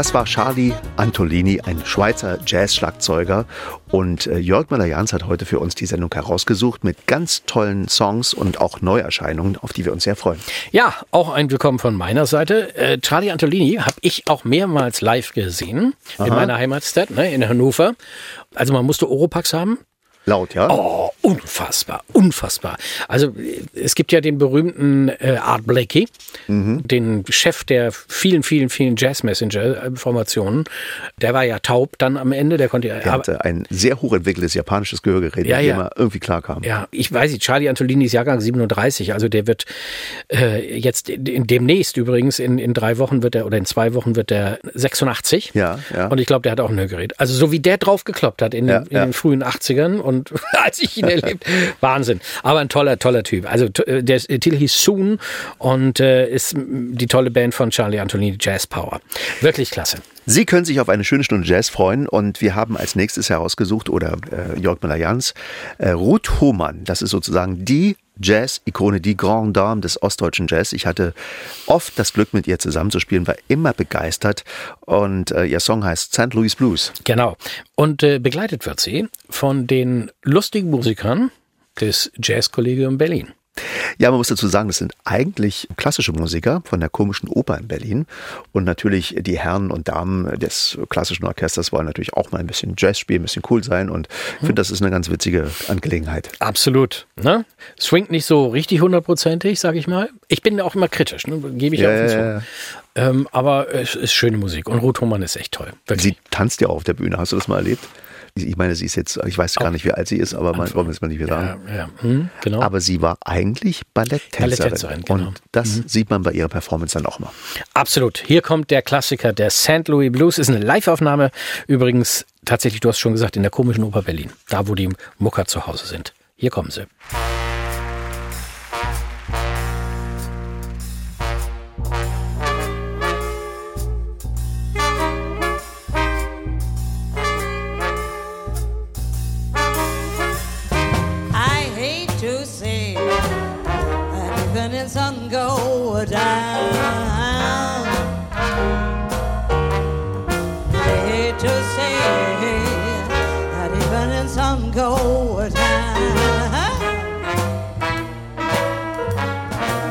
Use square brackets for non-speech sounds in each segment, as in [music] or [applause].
Das war Charlie Antolini, ein Schweizer Jazz-Schlagzeuger. Und äh, Jörg Müller-Jans hat heute für uns die Sendung herausgesucht mit ganz tollen Songs und auch Neuerscheinungen, auf die wir uns sehr freuen. Ja, auch ein Willkommen von meiner Seite. Äh, Charlie Antolini habe ich auch mehrmals live gesehen Aha. in meiner Heimatstadt, ne, in Hannover. Also man musste Oropax haben. Laut, ja? Oh, unfassbar, unfassbar. Also es gibt ja den berühmten äh, Art Blakey, mhm. den Chef der vielen, vielen, vielen Jazz-Messenger-Formationen. Der war ja taub dann am Ende, der konnte ja... Der hatte ein sehr hochentwickeltes japanisches Gehörgerät, ja, mit dem ja. er irgendwie klarkam. Ja, ich weiß nicht, Charlie Antolini ist Jahrgang 37, also der wird äh, jetzt in, demnächst übrigens, in, in drei Wochen wird er, oder in zwei Wochen wird er 86. Ja, ja. Und ich glaube, der hat auch ein Hörgerät. Also so wie der drauf gekloppt hat in, ja, in den frühen 80ern und [laughs] als ich ihn [laughs] erlebt, Wahnsinn. Aber ein toller, toller Typ. Also äh, der Titel hieß Soon und äh, ist die tolle Band von Charlie Antonini Jazz Power. Wirklich klasse. Sie können sich auf eine schöne Stunde Jazz freuen und wir haben als nächstes herausgesucht, oder äh, Jörg Müller-Jans, äh, Ruth Hohmann. Das ist sozusagen die Jazz-Ikone, die Grande Dame des ostdeutschen Jazz. Ich hatte oft das Glück, mit ihr zusammenzuspielen, war immer begeistert und äh, ihr Song heißt St. Louis Blues. Genau. Und äh, begleitet wird sie von den lustigen Musikern des Jazzkollegium Berlin. Ja, man muss dazu sagen, das sind eigentlich klassische Musiker von der komischen Oper in Berlin. Und natürlich die Herren und Damen des klassischen Orchesters wollen natürlich auch mal ein bisschen Jazz spielen, ein bisschen cool sein. Und ich finde, das ist eine ganz witzige Angelegenheit. Absolut. Ne? Swingt nicht so richtig hundertprozentig, sage ich mal. Ich bin auch immer kritisch, ne? gebe ich ja, auch ja, ja. Ähm, aber es ist schöne Musik. Und Ruth Hohmann ist echt toll. Wirklich. Sie tanzt ja auch auf der Bühne. Hast du das mal erlebt? Ich meine, sie ist jetzt, ich weiß gar nicht, wie alt sie ist, aber man wollen wir es mal nicht mehr sagen. Ja, ja. Hm, genau. Aber sie war eigentlich Balletttänzerin. Balletttänzerin genau. Und das mhm. sieht man bei ihrer Performance dann auch mal. Absolut. Hier kommt der Klassiker, der St. Louis Blues. Ist eine Live-Aufnahme. Übrigens, tatsächlich, du hast schon gesagt, in der komischen Oper Berlin. Da, wo die Mucker zu Hause sind. Hier kommen sie.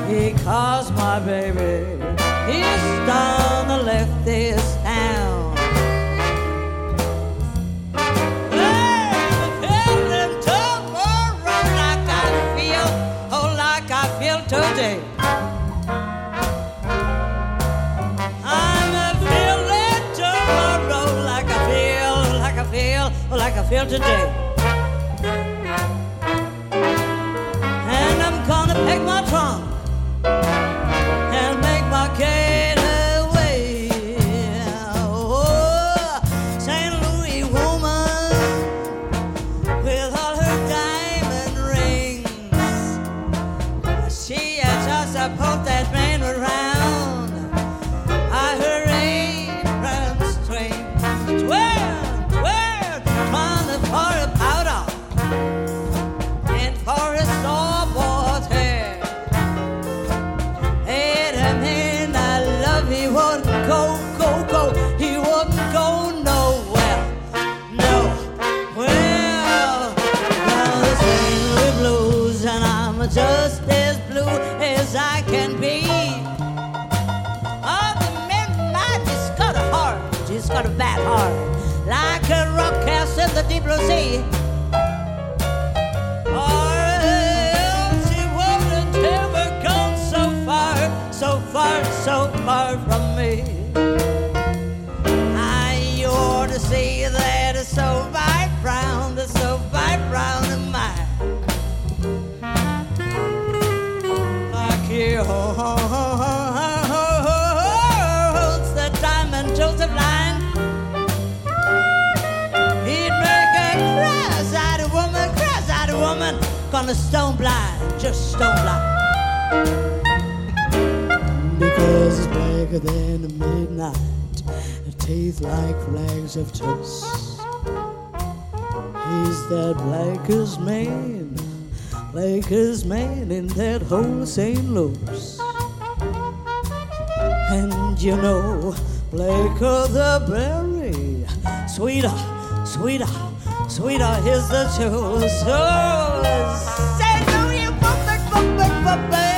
because my baby is down and left this town. Today. I'm feeling tomorrow like I feel, like I feel, oh, like I feel today. In the deep blue sea. Or else he wouldn't ever gone so far, so far, so far from me. I ought to see that woman gonna stone blind, just stone blind. Because it's blacker than the midnight, teeth like flags of toast. He's that blackest man, blackest man in that whole St. Louis. And you know, Blaker the berry, sweeter, sweeter, sweetheart, here's the truth. So say, do you, perfect, bump perfect.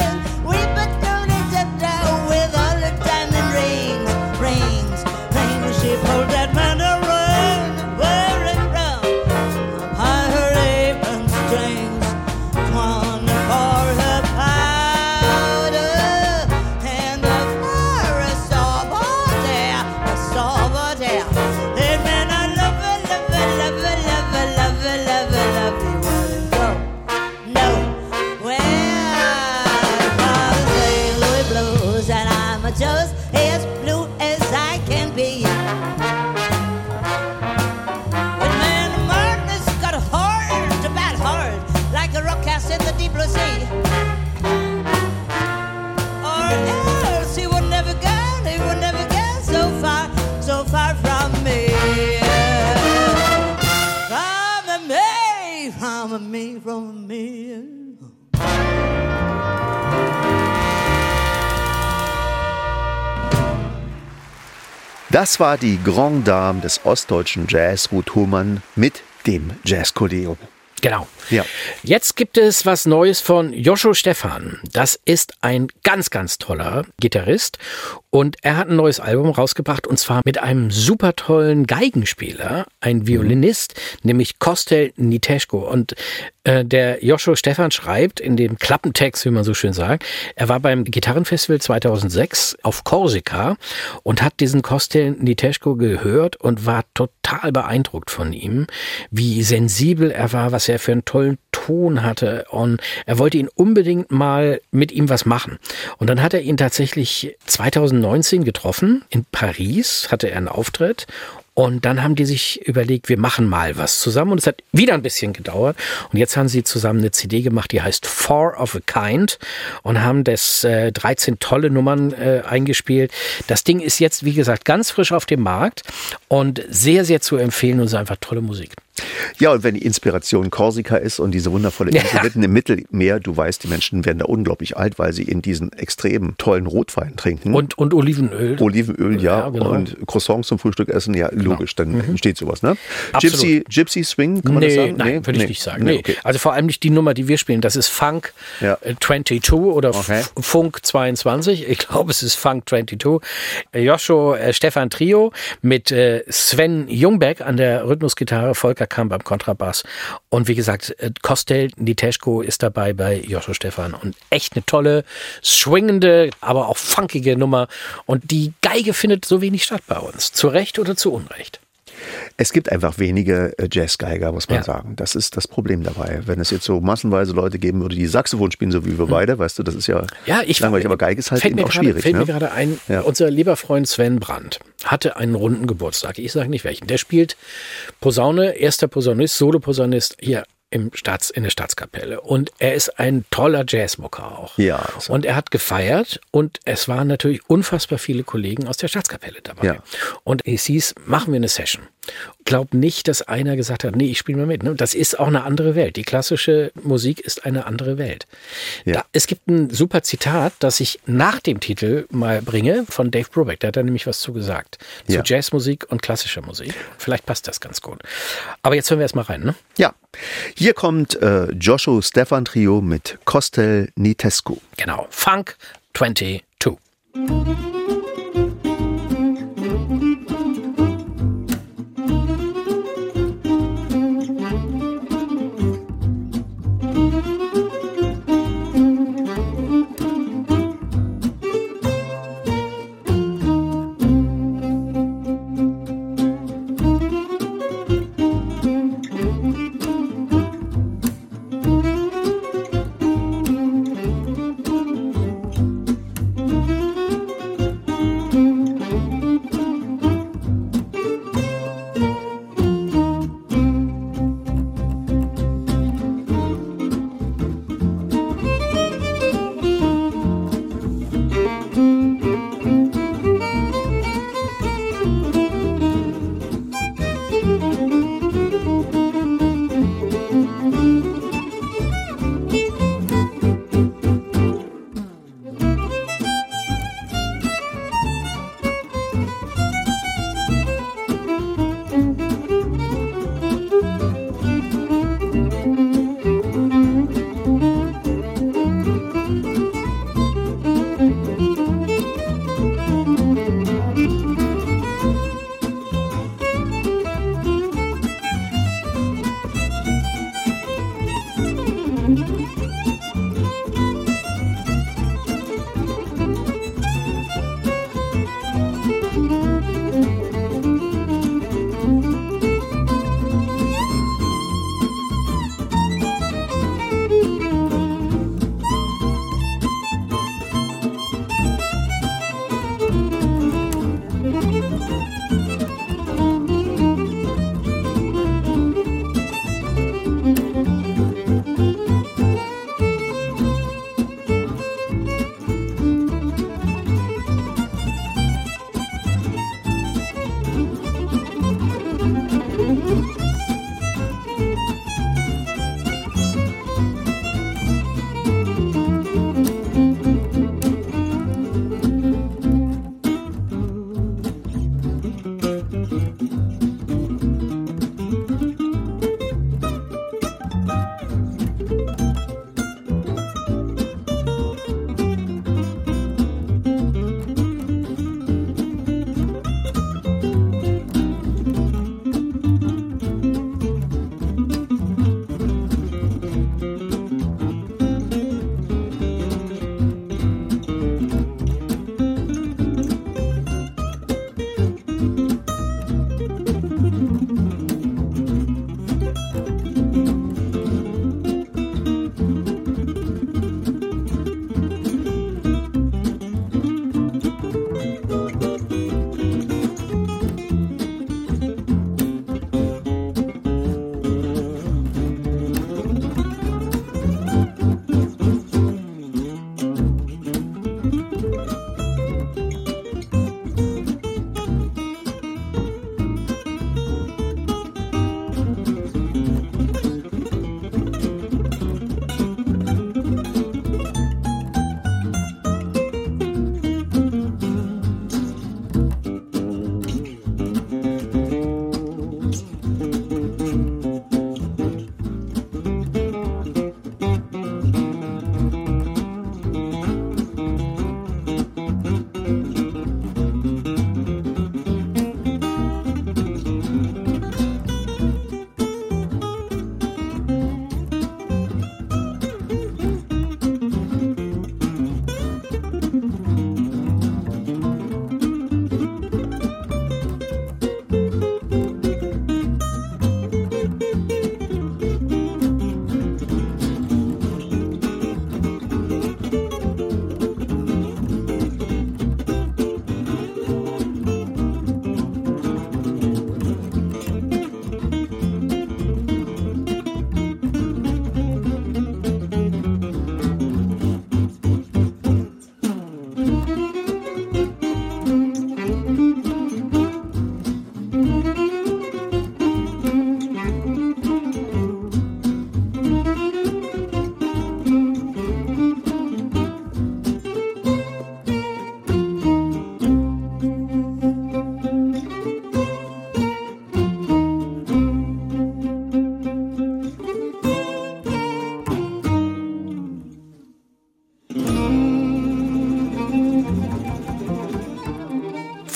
Das war die Grand Dame des ostdeutschen Jazz, Ruth Humann, mit dem Jazzkollegium. Genau. Ja. Jetzt gibt es was Neues von Joscho Stephan. Das ist ein ganz, ganz toller Gitarrist und er hat ein neues Album rausgebracht und zwar mit einem super tollen Geigenspieler, ein Violinist, nämlich Kostel Niteschko. Und äh, der Joscho Stephan schreibt in dem Klappentext, wie man so schön sagt, er war beim Gitarrenfestival 2006 auf Korsika und hat diesen Kostel Niteschko gehört und war total beeindruckt von ihm, wie sensibel er war, was er für einen tollen Ton hatte und er wollte ihn unbedingt mal mit ihm was machen. Und dann hat er ihn tatsächlich 2019 getroffen. In Paris hatte er einen Auftritt und dann haben die sich überlegt, wir machen mal was zusammen. Und es hat wieder ein bisschen gedauert. Und jetzt haben sie zusammen eine CD gemacht, die heißt Four of a Kind und haben das äh, 13 tolle Nummern äh, eingespielt. Das Ding ist jetzt, wie gesagt, ganz frisch auf dem Markt und sehr, sehr zu empfehlen und ist einfach tolle Musik. Ja, und wenn die Inspiration Korsika ist und diese wundervolle Insel Ja. mitten im Mittelmeer, du weißt, die Menschen werden da unglaublich alt, weil sie in diesen extremen tollen Rotwein trinken. Und, und Olivenöl. Olivenöl, ja, Ja, genau. und Croissants zum Frühstück essen, ja, logisch, dann entsteht sowas, ne? Absolut. Gypsy, Gypsy Swing, kann man nee, das sagen? nein, würde ich nicht sagen. Nee, Nee. okay. Also vor allem nicht die Nummer, die wir spielen. Das ist Funk Ja. äh, 22 oder Okay. Funk 22. Ich glaube, es ist Funk 22. Äh, Joscho äh, Stefan Trio mit äh, Sven Jungbeck an der Rhythmusgitarre, Volker Kamp am Kontrabass. Und wie gesagt, äh, Kostel Niteschko ist dabei bei Joscho Stefan. Und echt eine tolle, swingende, aber auch funkige Nummer. Und die Geige findet so wenig statt bei uns. Zu Recht oder zu Unrecht. Es gibt einfach wenige äh, Jazzgeiger, muss man Ja. sagen. Das ist das Problem dabei. Wenn es jetzt so massenweise Leute geben würde, die Saxophon spielen, so wie wir beide, weißt du, das ist ja. Ja, ich langweilig, aber Geige ist halt eben auch gerade, schwierig. Fällt ne? mir gerade ein, Ja. unser lieber Freund Sven Brandt hatte einen runden Geburtstag. Ich sage nicht welchen. Der spielt Posaune, erster Posaunist, Solo-Posaunist hier im Staats, in der Staatskapelle. Und er ist ein toller Jazzmucker auch. Ja, also- Und er hat gefeiert und es waren natürlich unfassbar viele Kollegen aus der Staatskapelle dabei. Ja. Und es hieß, machen wir eine Session. Glaub nicht, dass einer gesagt hat, nee, ich spiele mal mit. ne? Das ist auch eine andere Welt. Die klassische Musik ist eine andere Welt. Ja. Da, es gibt ein super Zitat, das ich nach dem Titel mal bringe von Dave Brubeck. Da hat er nämlich was zu gesagt. Zu Ja. Jazzmusik und klassischer Musik. Vielleicht passt das ganz gut. Aber jetzt hören wir erstmal rein, ne? Ja, hier kommt äh, Joshua Stefan Trio mit Kostel Nitescu. Genau. Funk 22.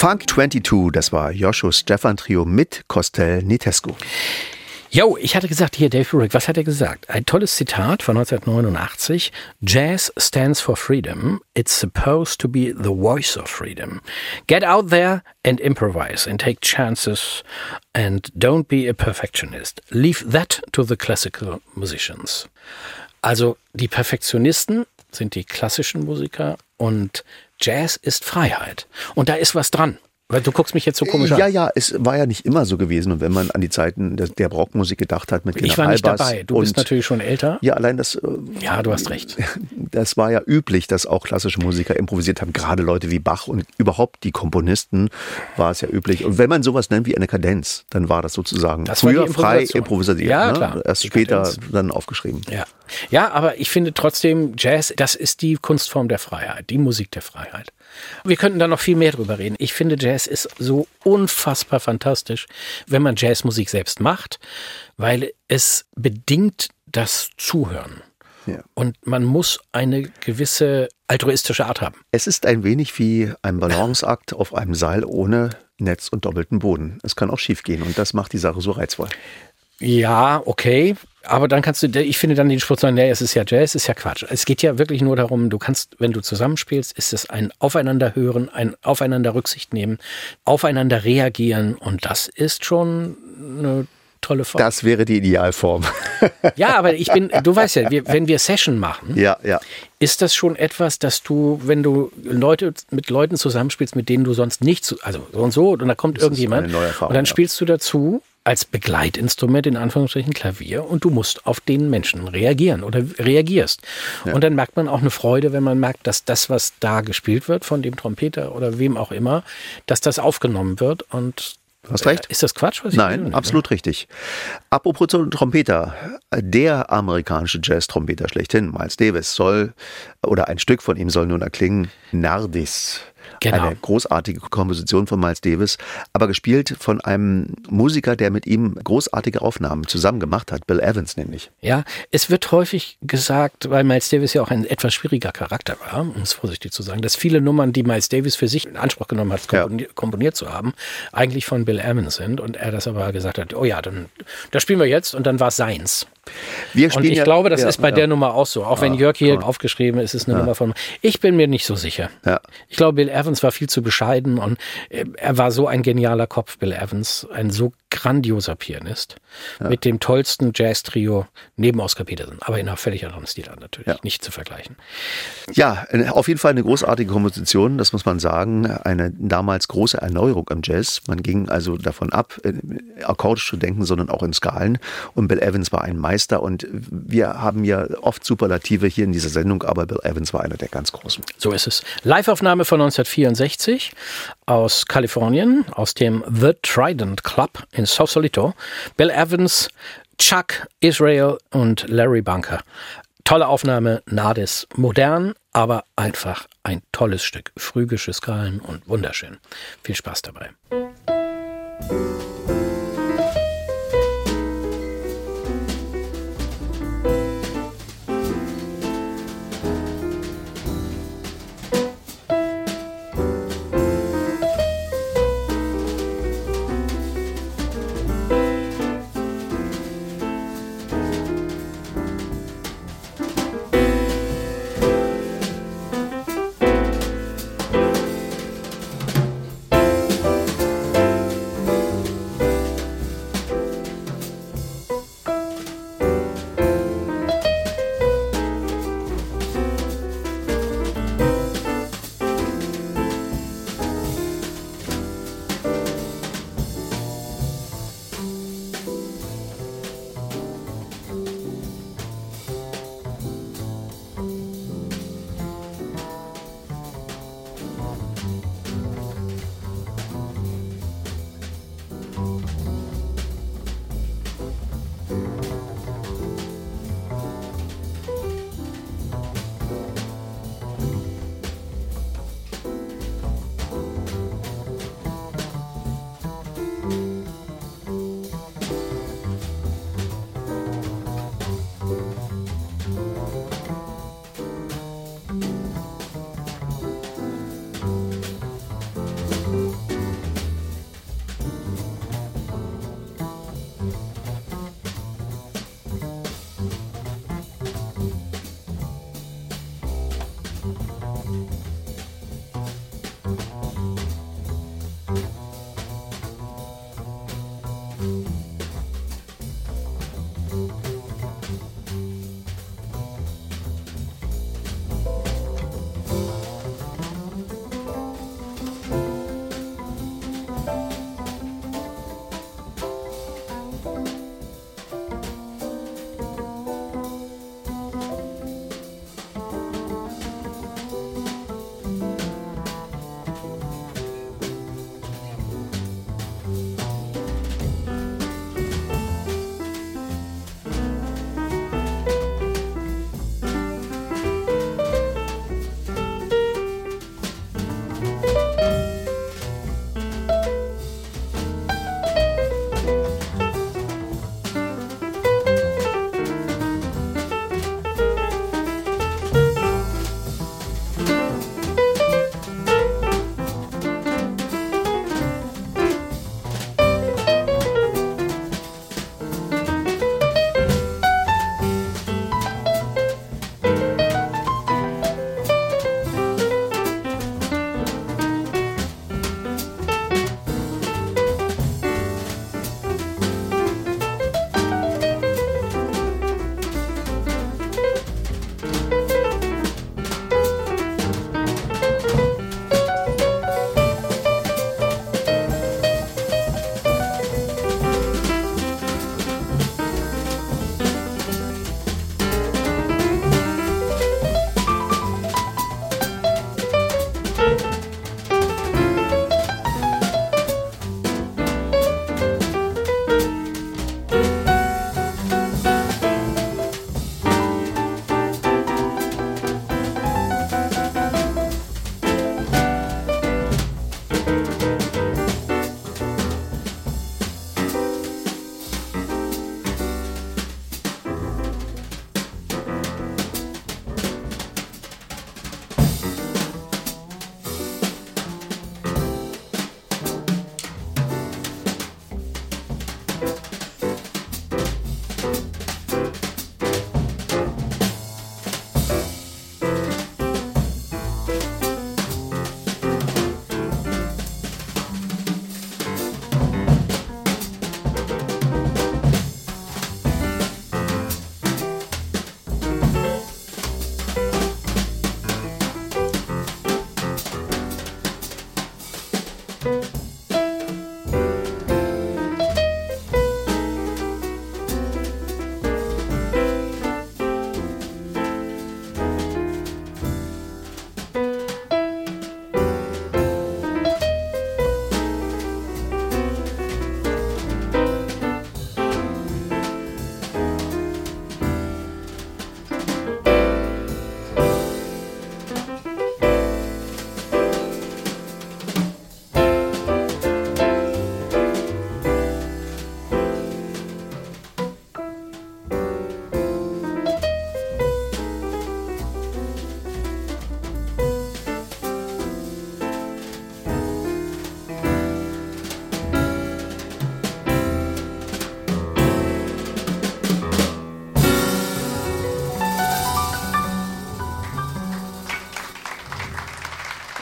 Funk 22, das war Joshua Stefan Trio mit Costel Nitescu. Jo, ich hatte gesagt, hier Dave Rick, was hat er gesagt? Ein tolles Zitat von 1989. Jazz stands for freedom. It's supposed to be the voice of freedom. Get out there and improvise and take chances and don't be a perfectionist. Leave that to the classical musicians. Also die Perfektionisten sind die klassischen Musiker und Jazz ist Freiheit. Und da ist was dran. Weil du guckst mich jetzt so komisch ja, an. Ja, ja, es war ja nicht immer so gewesen. Und wenn man an die Zeiten der, der Rockmusik gedacht hat mit Ich war nicht dabei. Du bist natürlich schon älter. Ja, allein das. Äh, ja, du hast recht. [laughs] Das war ja üblich, dass auch klassische Musiker improvisiert haben. Gerade Leute wie Bach und überhaupt die Komponisten war es ja üblich. Und wenn man sowas nennt wie eine Kadenz, dann war das sozusagen das früher frei improvisiert. Ja, ne? klar. Erst die später Kadenz. dann aufgeschrieben. Ja. ja, aber ich finde trotzdem, Jazz, das ist die Kunstform der Freiheit, die Musik der Freiheit. Wir könnten da noch viel mehr drüber reden. Ich finde, Jazz ist so unfassbar fantastisch, wenn man Jazzmusik selbst macht, weil es bedingt das Zuhören. Ja. Und man muss eine gewisse altruistische Art haben. Es ist ein wenig wie ein Balanceakt auf einem Seil ohne Netz und doppelten Boden. Es kann auch schief gehen und das macht die Sache so reizvoll. Ja, okay. Aber dann kannst du, ich finde dann den Spruch sagen, nee, es ist ja Jazz, ist ja Quatsch. Es geht ja wirklich nur darum, du kannst, wenn du zusammenspielst, ist es ein Aufeinander hören, ein Aufeinander Rücksicht nehmen, aufeinander reagieren und das ist schon eine tolle Form. Das wäre die Idealform. [laughs] ja, aber ich bin, du weißt ja, wir, wenn wir Session machen, ja, ja. ist das schon etwas, dass du, wenn du Leute mit Leuten zusammenspielst, mit denen du sonst nicht, also so und so, und da kommt das irgendjemand und dann spielst du dazu als Begleitinstrument in Anführungsstrichen Klavier und du musst auf den Menschen reagieren oder reagierst. Ja. Und dann merkt man auch eine Freude, wenn man merkt, dass das, was da gespielt wird von dem Trompeter oder wem auch immer, dass das aufgenommen wird und hast recht. Ist das Quatsch? Nein, absolut ne? richtig. Apropos Trompeter. Der amerikanische Jazz-Trompeter schlechthin, Miles Davis, soll, oder ein Stück von ihm soll nun erklingen, Nardis. Genau. Eine großartige Komposition von Miles Davis, aber gespielt von einem Musiker, der mit ihm großartige Aufnahmen zusammen gemacht hat, Bill Evans nämlich. Ja, es wird häufig gesagt, weil Miles Davis ja auch ein etwas schwieriger Charakter war, um es vorsichtig zu sagen, dass viele Nummern, die Miles Davis für sich in Anspruch genommen hat, komponiert, ja. komponiert zu haben, eigentlich von Bill Evans sind und er das aber gesagt hat, oh ja, dann das spielen wir jetzt und dann war es seins. Und ich ja, glaube, das ja, ist bei ja. der Nummer auch so. Auch wenn Jörg hier aufgeschrieben ist, ist es eine Nummer von. Ich bin mir nicht so sicher. Ich glaube, Bill Evans war viel zu bescheiden und äh, er war so ein genialer Kopf, Bill Evans, ein so grandioser Pianist mit dem tollsten Jazz-Trio neben Oscar Peterson, aber in einer völlig anderen Stilart natürlich, nicht zu vergleichen. Ja, auf jeden Fall eine großartige Komposition, das muss man sagen. Eine damals große Erneuerung im Jazz. Man ging also davon ab, äh, akkordisch zu denken, sondern auch in Skalen. Und Bill Evans war ein Meister und wir haben ja oft Superlative hier in dieser Sendung, aber Bill Evans war einer der ganz großen. So ist es. Live-Aufnahme von 1964 aus Kalifornien, aus dem The Trident Club in Sausalito. Bill Evans, Chuck Israel und Larry Bunker. Tolle Aufnahme, Nades, modern, aber einfach ein tolles Stück. Phrygische Skalen und wunderschön. Viel Spaß dabei.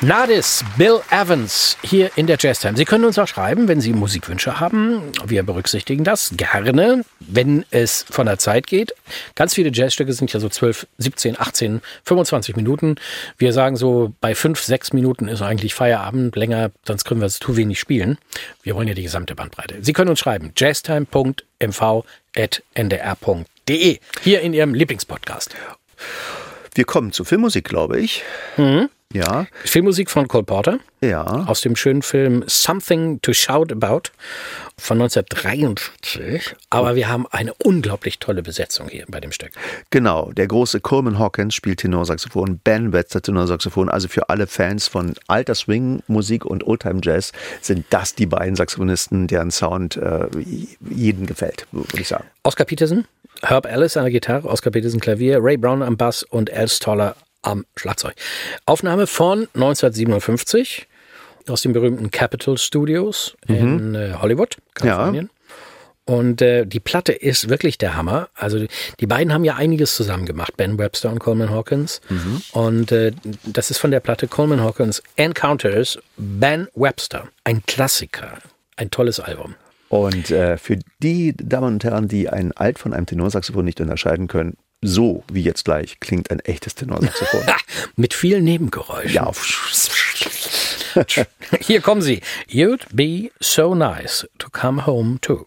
Nadis, Bill Evans hier in der Jazz Time. Sie können uns auch schreiben, wenn Sie Musikwünsche haben. Wir berücksichtigen das gerne, wenn es von der Zeit geht. Ganz viele Jazzstücke sind ja so 12, 17, 18, 25 Minuten. Wir sagen so, bei 5, 6 Minuten ist eigentlich Feierabend. Länger, sonst können wir es zu wenig spielen. Wir wollen ja die gesamte Bandbreite. Sie können uns schreiben, jazztime.mv.ndr.de. Hier in Ihrem Lieblingspodcast. Wir kommen zu Filmmusik, glaube ich. Mhm. Ja. Filmmusik von Cole Porter. Ja. Aus dem schönen Film Something to Shout About von 1943. Aber wir haben eine unglaublich tolle Besetzung hier bei dem Stück. Genau. Der große Coleman Hawkins spielt Tenorsaxophon, Ben Wetzer Tenorsaxophon. Also für alle Fans von alter Swing-Musik und Oldtime Jazz sind das die beiden Saxophonisten, deren Sound äh, jedem gefällt, würde ich sagen. Oscar Peterson, Herb Ellis an der Gitarre, Oscar Peterson Klavier, Ray Brown am Bass und Al Stoller am Schlagzeug. Aufnahme von 1957 aus den berühmten Capitol Studios mhm. in äh, Hollywood, Kalifornien. Ja. Und äh, die Platte ist wirklich der Hammer. Also die beiden haben ja einiges zusammen gemacht, Ben Webster und Coleman Hawkins. Mhm. Und äh, das ist von der Platte Coleman Hawkins Encounters Ben Webster. Ein Klassiker, ein tolles Album. Und äh, für die Damen und Herren, die ein Alt von einem Tenorsaxophon nicht unterscheiden können, so wie jetzt gleich klingt ein echtes Tenorsaxophon. [laughs] Mit vielen Nebengeräuschen. Ja. Hier kommen sie. You'd be so nice to come home to.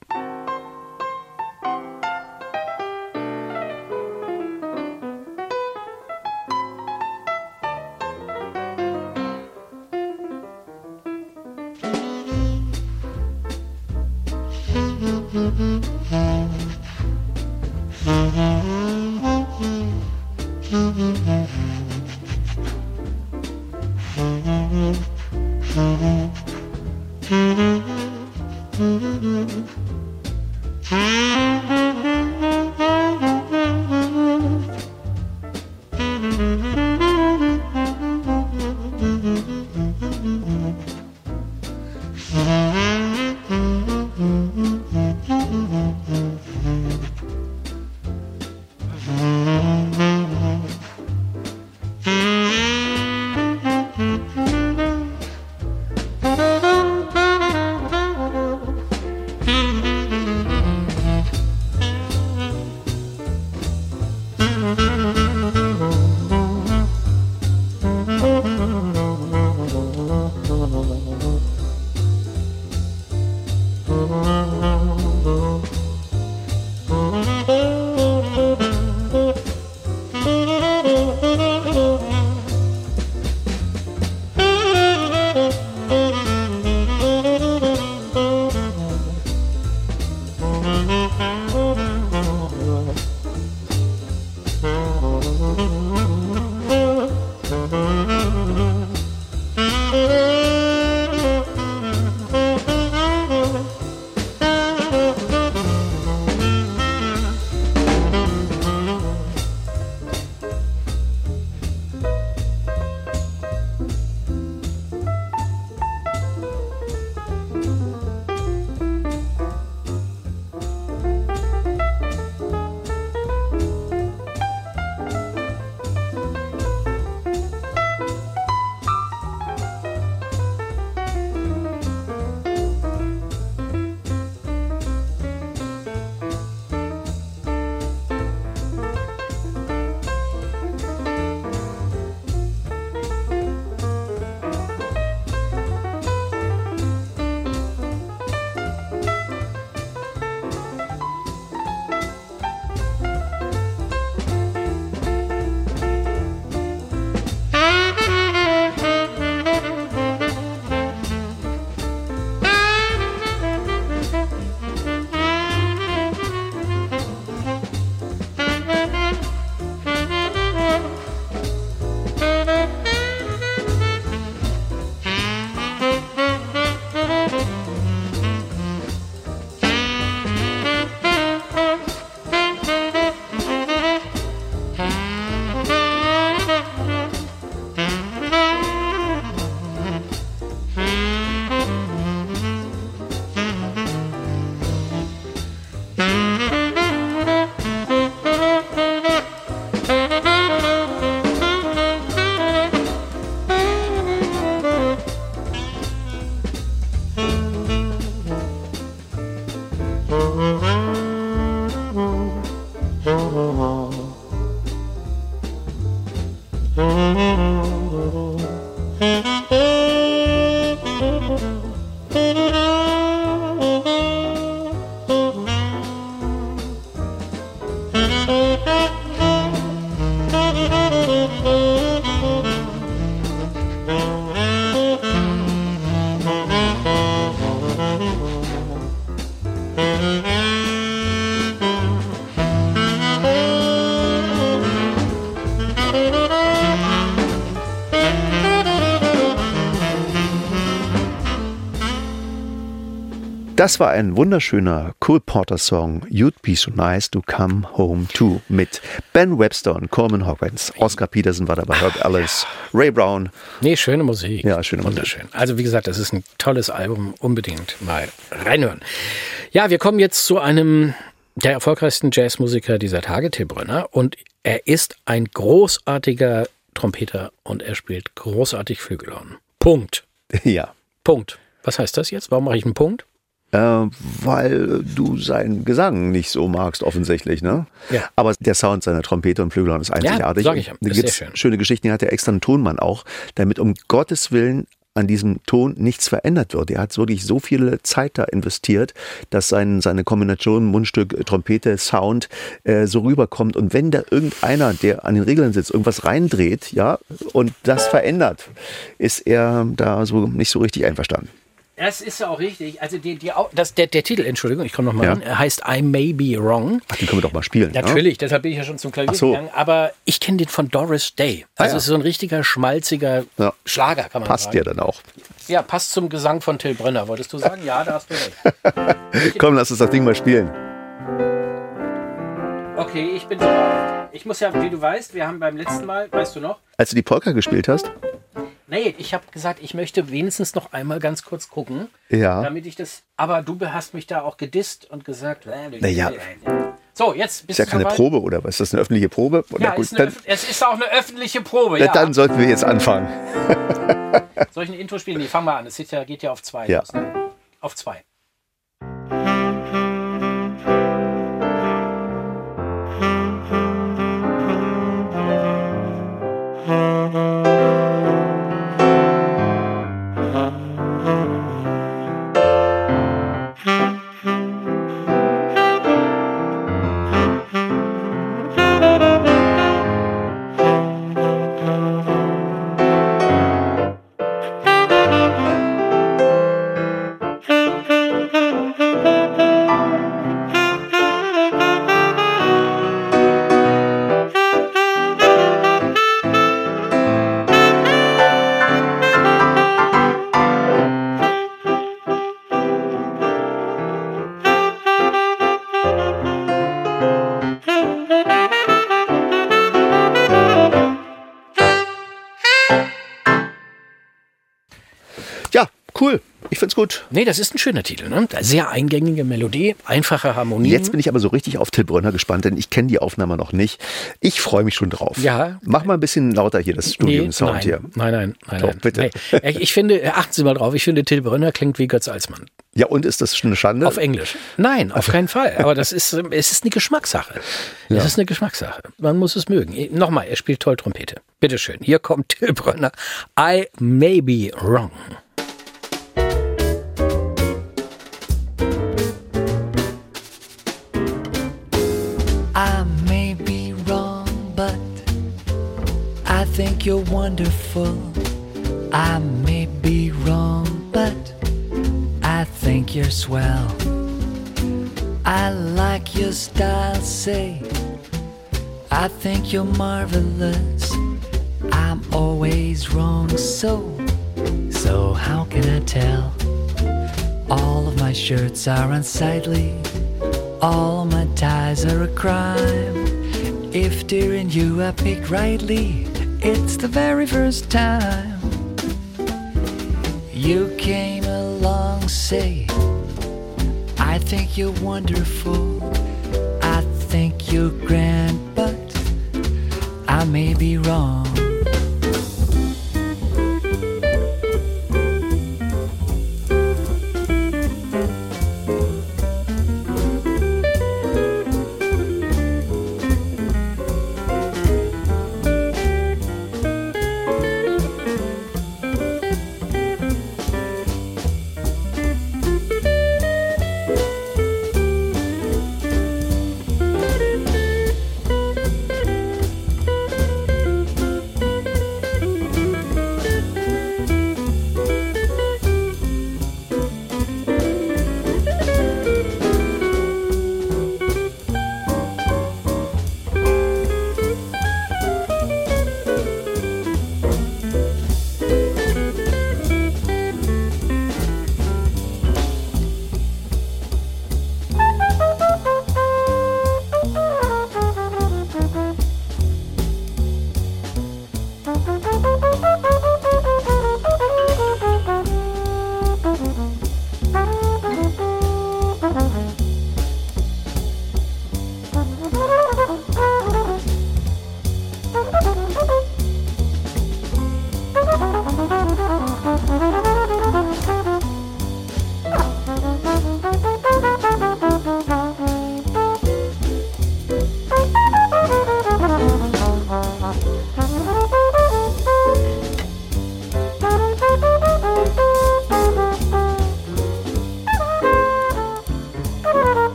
Das war ein wunderschöner Cole Porter Song You'd Be So Nice to Come Home To mit Ben Webster und Coleman Hawkins. Oscar Peterson war dabei, Herb Ellis, Ray Brown. Nee, schöne Musik. Ja, schöne Musik. Wunderschön. Also wie gesagt, das ist ein tolles Album. Unbedingt mal reinhören. Ja, wir kommen jetzt zu einem der erfolgreichsten Jazzmusiker dieser Tage, Till Brönner. Und er ist ein großartiger Trompeter und er spielt großartig Flügelhorn. Punkt. [laughs] Ja. Punkt. Was heißt das jetzt? Warum mache ich einen Punkt? Äh, weil du seinen Gesang nicht so magst, offensichtlich. Ne? Ja. Aber der Sound seiner Trompete und Flügelhorn ist einzigartig. Ja, sag ich. Da gibt schöne Geschichten. Er hat ja extra einen Tonmann auch, damit um Gottes Willen an diesem Ton nichts verändert wird. Er hat wirklich so viel Zeit da investiert, dass sein, seine Kombination Mundstück, Trompete, Sound äh, so rüberkommt. Und wenn da irgendeiner, der an den Regeln sitzt, irgendwas reindreht, ja, und das verändert, ist er da so nicht so richtig einverstanden. Das ist ja auch richtig. Also die, die, das, der, der Titel, Entschuldigung, ich komme nochmal ja. ran, heißt I May Be Wrong. Ach, den können wir doch mal spielen. Natürlich, ja? deshalb bin ich ja schon zum Klavier so. gegangen. Aber ich kenne den von Doris Day. Also ah, ja. es ist so ein richtiger, schmalziger ja. Schlager, kann man passt sagen. Passt dir dann auch. Ja, passt zum Gesang von Till Brenner. Wolltest du sagen? Ja, da hast du recht. [laughs] Komm, lass uns das Ding mal spielen. Okay, ich bin soweit. Ich muss ja, wie du weißt, wir haben beim letzten Mal, weißt du noch? Als du die Polka gespielt hast? Nee, ich habe gesagt, ich möchte wenigstens noch einmal ganz kurz gucken. Ja. Damit ich das. Aber du hast mich da auch gedisst und gesagt. Äh, naja. So, jetzt bist du. Ist ja keine soweit? Probe, oder was? Ist das eine öffentliche Probe? Oder ja, gut, ist dann, es ist auch eine öffentliche Probe. Ja. Dann sollten wir jetzt anfangen. Soll ich ein Intro spielen? Nee, fang mal an. Es geht ja, geht ja auf zwei. Ja. Los, ne? Auf zwei. Gut. Nee, das ist ein schöner Titel. Ne? Sehr eingängige Melodie, einfache Harmonie. Jetzt bin ich aber so richtig auf Till Brönner gespannt, denn ich kenne die Aufnahme noch nicht. Ich freue mich schon drauf. Ja. Mach mal ein bisschen lauter hier das Studium-Sound nee, hier. Nein, nein, nein. Doch, nein. bitte. Nee. Ich finde, achten Sie mal drauf, ich finde, Till Brönner klingt wie Götz Alsmann. Ja, und ist das eine Schande? Auf Englisch. Nein, auf keinen Fall. Aber das ist, es ist eine Geschmackssache. Ja. Es ist eine Geschmackssache. Man muss es mögen. Nochmal, er spielt toll Trompete. Bitteschön. Hier kommt Till Brönner. I may be wrong. You're wonderful. I may be wrong, but I think you're swell. I like your style, say. I think you're marvelous. I'm always wrong, so, so how can I tell? All of my shirts are unsightly. All my ties are a crime. If dear you I pick rightly, it's the very first time you came along, say, I think you're wonderful. I think you're grand, but I may be wrong.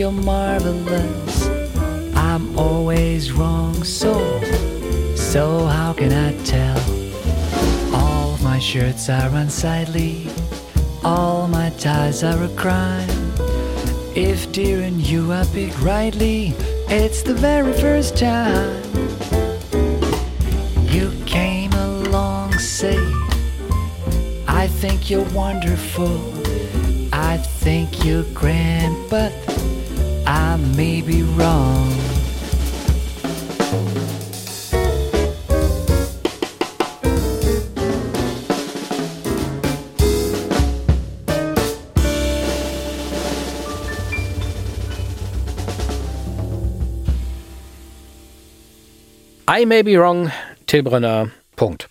You're marvelous. I'm always wrong, so, so how can I tell? All my shirts are unsightly, all my ties are a crime. If dear and you I pick rightly, it's the very first time. You came along, say, I think you're wonderful. I think you're grand, I may be wrong, Till Brönner, Punkt.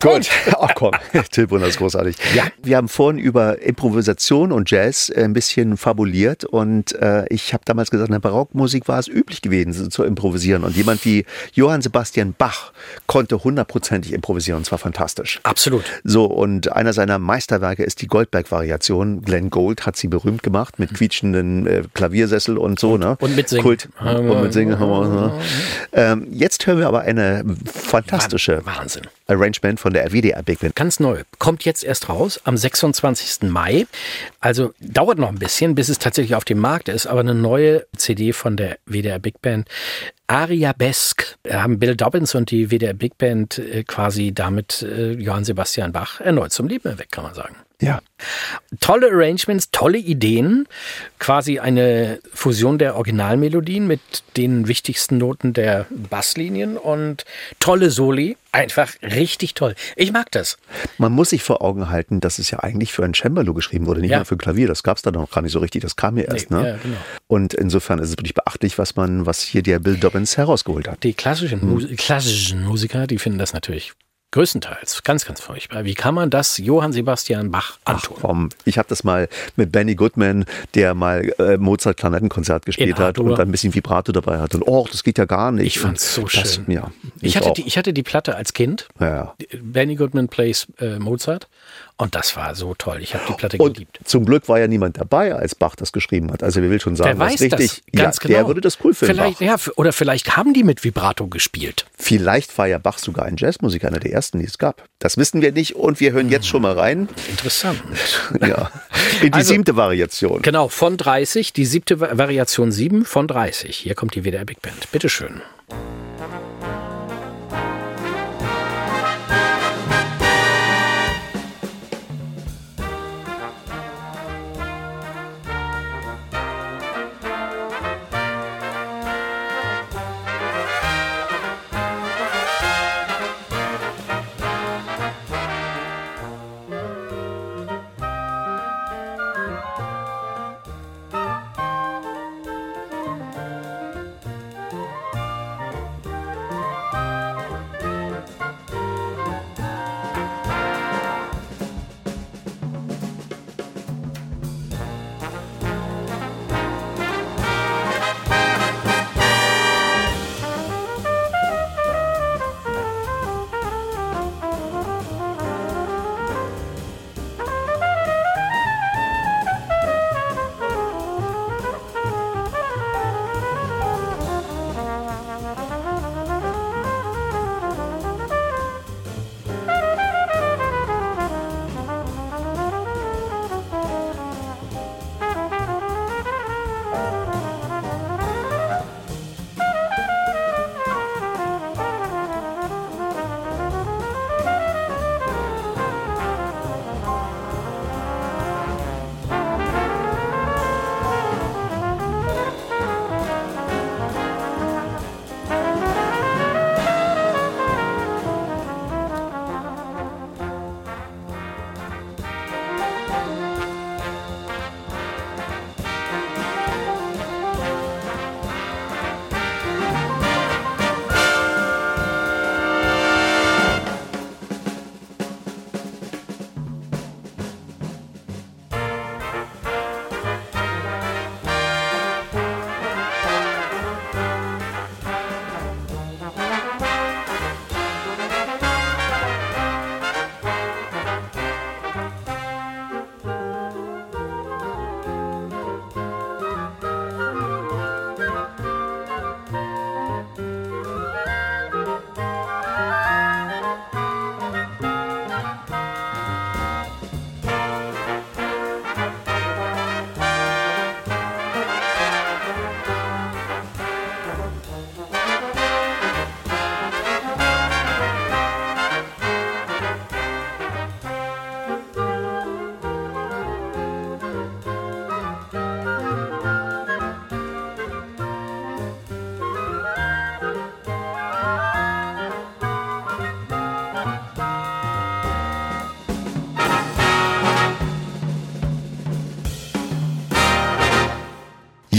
Gut. Ach komm, [laughs] Till Brunner ist großartig. Ja. Wir haben vorhin über Improvisation und Jazz äh, ein bisschen fabuliert und äh, ich habe damals gesagt, in der Barockmusik war es üblich gewesen, zu improvisieren. Und jemand wie Johann Sebastian Bach konnte hundertprozentig improvisieren und zwar fantastisch. Absolut. So, und einer seiner Meisterwerke ist die Goldberg-Variation. Glenn Gold hat sie berühmt gemacht mit quietschenden äh, Klaviersessel und so. Ne? Und mit Singen. Kult. Und mit Singen. Ähm, jetzt hören wir aber eine fantastische Wahnsinn. Arrangement von der WDR Big Band. Ganz neu. Kommt jetzt erst raus am 26. Mai. Also dauert noch ein bisschen, bis es tatsächlich auf dem Markt ist, aber eine neue CD von der WDR Big Band. Arabesque haben Bill Dobbins und die WDR Big Band äh, quasi damit äh, Johann Sebastian Bach erneut zum Leben erweckt, kann man sagen. Ja. Tolle Arrangements, tolle Ideen, quasi eine Fusion der Originalmelodien mit den wichtigsten Noten der Basslinien und tolle Soli, einfach richtig toll. Ich mag das. Man muss sich vor Augen halten, dass es ja eigentlich für ein Cembalo geschrieben wurde, nicht Ja. mal für Klavier. Das gab es da noch gar nicht so richtig. Das kam ja erst. Nee, ne? ja, genau. Und insofern ist es wirklich beachtlich, was man, was hier der Bill Dobbins herausgeholt hat. Die klassischen, Mus klassischen Musiker, die finden das natürlich größtenteils ganz, ganz furchtbar. Wie kann man das Johann Sebastian Bach Ach antun? komm, ich habe das mal mit Benny Goodman, der mal äh, Mozart Klarnettenkonzert gespielt hat und dann ein bisschen Vibrato dabei hat. Und oh, das geht ja gar nicht. Ich fand's so das, schön. Ja, Ich hatte, auch. die, ich hatte die Platte als Kind. ja. Benny Goodman plays äh, Mozart. Und das war so toll. Ich habe die Platte Und geliebt. zum Glück war ja niemand dabei, als Bach das geschrieben hat. Also wer will schon sagen, Wer was weiß richtig. das? Ganz ja, genau. Der würde das cool finden. Vielleicht, ja, oder vielleicht haben die mit Vibrato gespielt. Vielleicht war ja Bach sogar ein Jazzmusiker, einer der ersten, die es gab. Das wissen wir nicht und wir hören jetzt schon mal rein. Interessant. [laughs] Ja. In die Also- siebte Variation. genau, von 30, die siebte Va- Variation 7 von 30. Hier kommt die WDR Big Band. Bitteschön.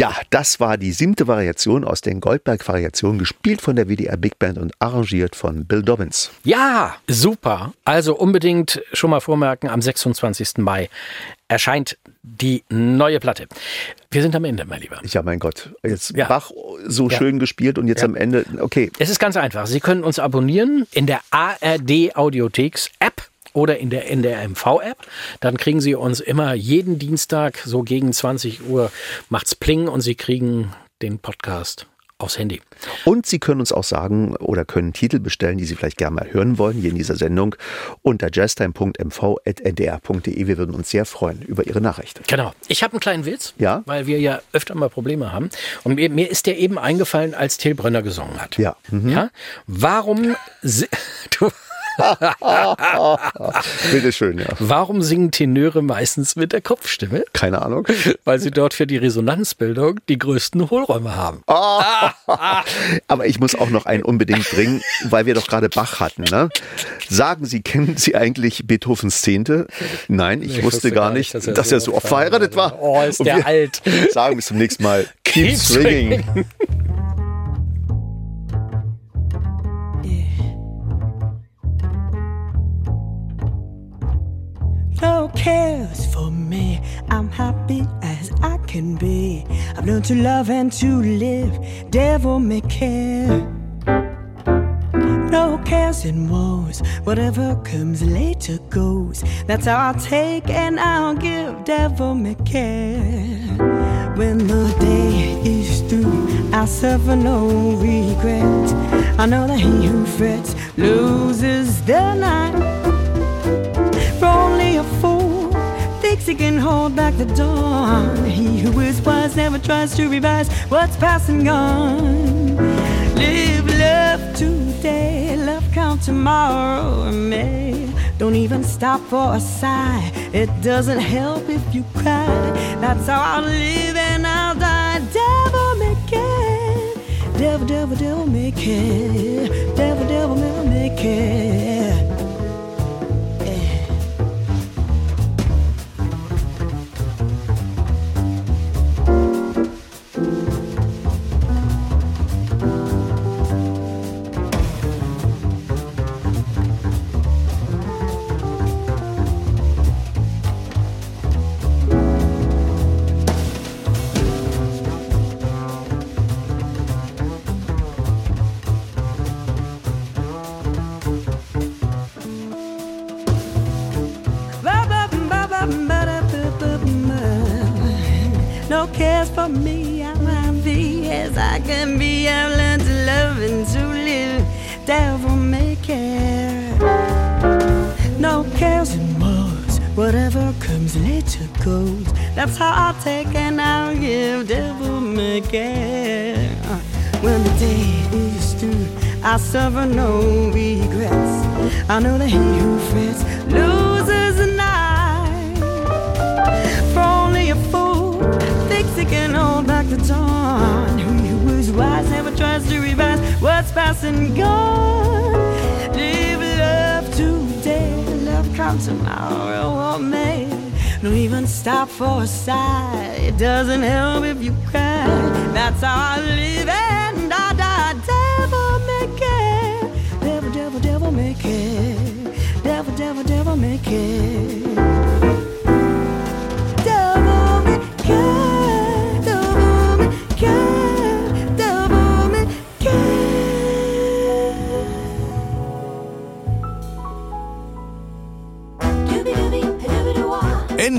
Ja, das war die siebte Variation aus den Goldberg-Variationen, gespielt von der WDR Big Band und arrangiert von Bill Dobbins. Ja, super. Also unbedingt schon mal vormerken, am 26. Mai erscheint die neue Platte. Wir sind am Ende, mein Lieber. Ja, mein Gott. Jetzt ja. Bach so ja. schön gespielt und jetzt ja. am Ende, okay. Es ist ganz einfach. Sie können uns abonnieren in der ARD Audiotheks App oder in der NDR-MV-App. Dann kriegen Sie uns immer jeden Dienstag so gegen 20 Uhr macht's Pling und Sie kriegen den Podcast aufs Handy. Und Sie können uns auch sagen oder können Titel bestellen, die Sie vielleicht gerne mal hören wollen, hier in dieser Sendung, unter jazztime.mv.ndr.de. Wir würden uns sehr freuen über Ihre Nachricht. Genau. Ich habe einen kleinen Witz, ja? weil wir ja öfter mal Probleme haben. Und mir, mir ist der eben eingefallen, als Till Brönner gesungen hat. Ja. Mhm. ja? Warum... [laughs] Du [laughs] Bitte schön, ja. Warum singen Tenöre meistens mit der Kopfstimme? Keine Ahnung. [laughs] Weil sie dort für die Resonanzbildung die größten Hohlräume haben. Oh. [laughs] Aber ich muss auch noch einen unbedingt bringen, weil wir doch gerade Bach hatten. Ne? Sagen Sie, kennen Sie eigentlich Beethovens Zehnte? Nein, ich, ich wusste gar nicht, dass er, dass er so oft verheiratet war. Oh, ist der alt. Sagen bis zum nächsten Mal. Keep, Keep swinging. swinging. No cares for me. I'm happy as I can be. I've learned to love and to live. Devil may care. No cares and woes. Whatever comes later goes. That's how I'll take and I'll give. Devil may care. When the day is through, I'll suffer no regret. I know that he who frets loses the night he can hold back the dawn. He who is wise never tries to revise what's past and gone. Live love today, love count tomorrow or May. Don't even stop for a sigh. It doesn't help if you cry. That's how I'll live and I'll die. Devil make it. Devil, devil, devil make it. Devil, devil, devil make it. for me. I'm happy as I can be. I've learned to love and to live. Devil may care. No cares and worries Whatever comes later goes. That's how I take and I'll give. Devil may care. When the day is through, I suffer no regrets. I know that he who frets. Thinks he can hold back the dawn. He who is wise never tries to revise what's past and gone. Live love today, love comes tomorrow oh or may. Don't even stop for a sigh. It doesn't help if you cry. That's how I live and I die. Devil make it. Devil, devil, devil make it. Devil, devil, devil make it.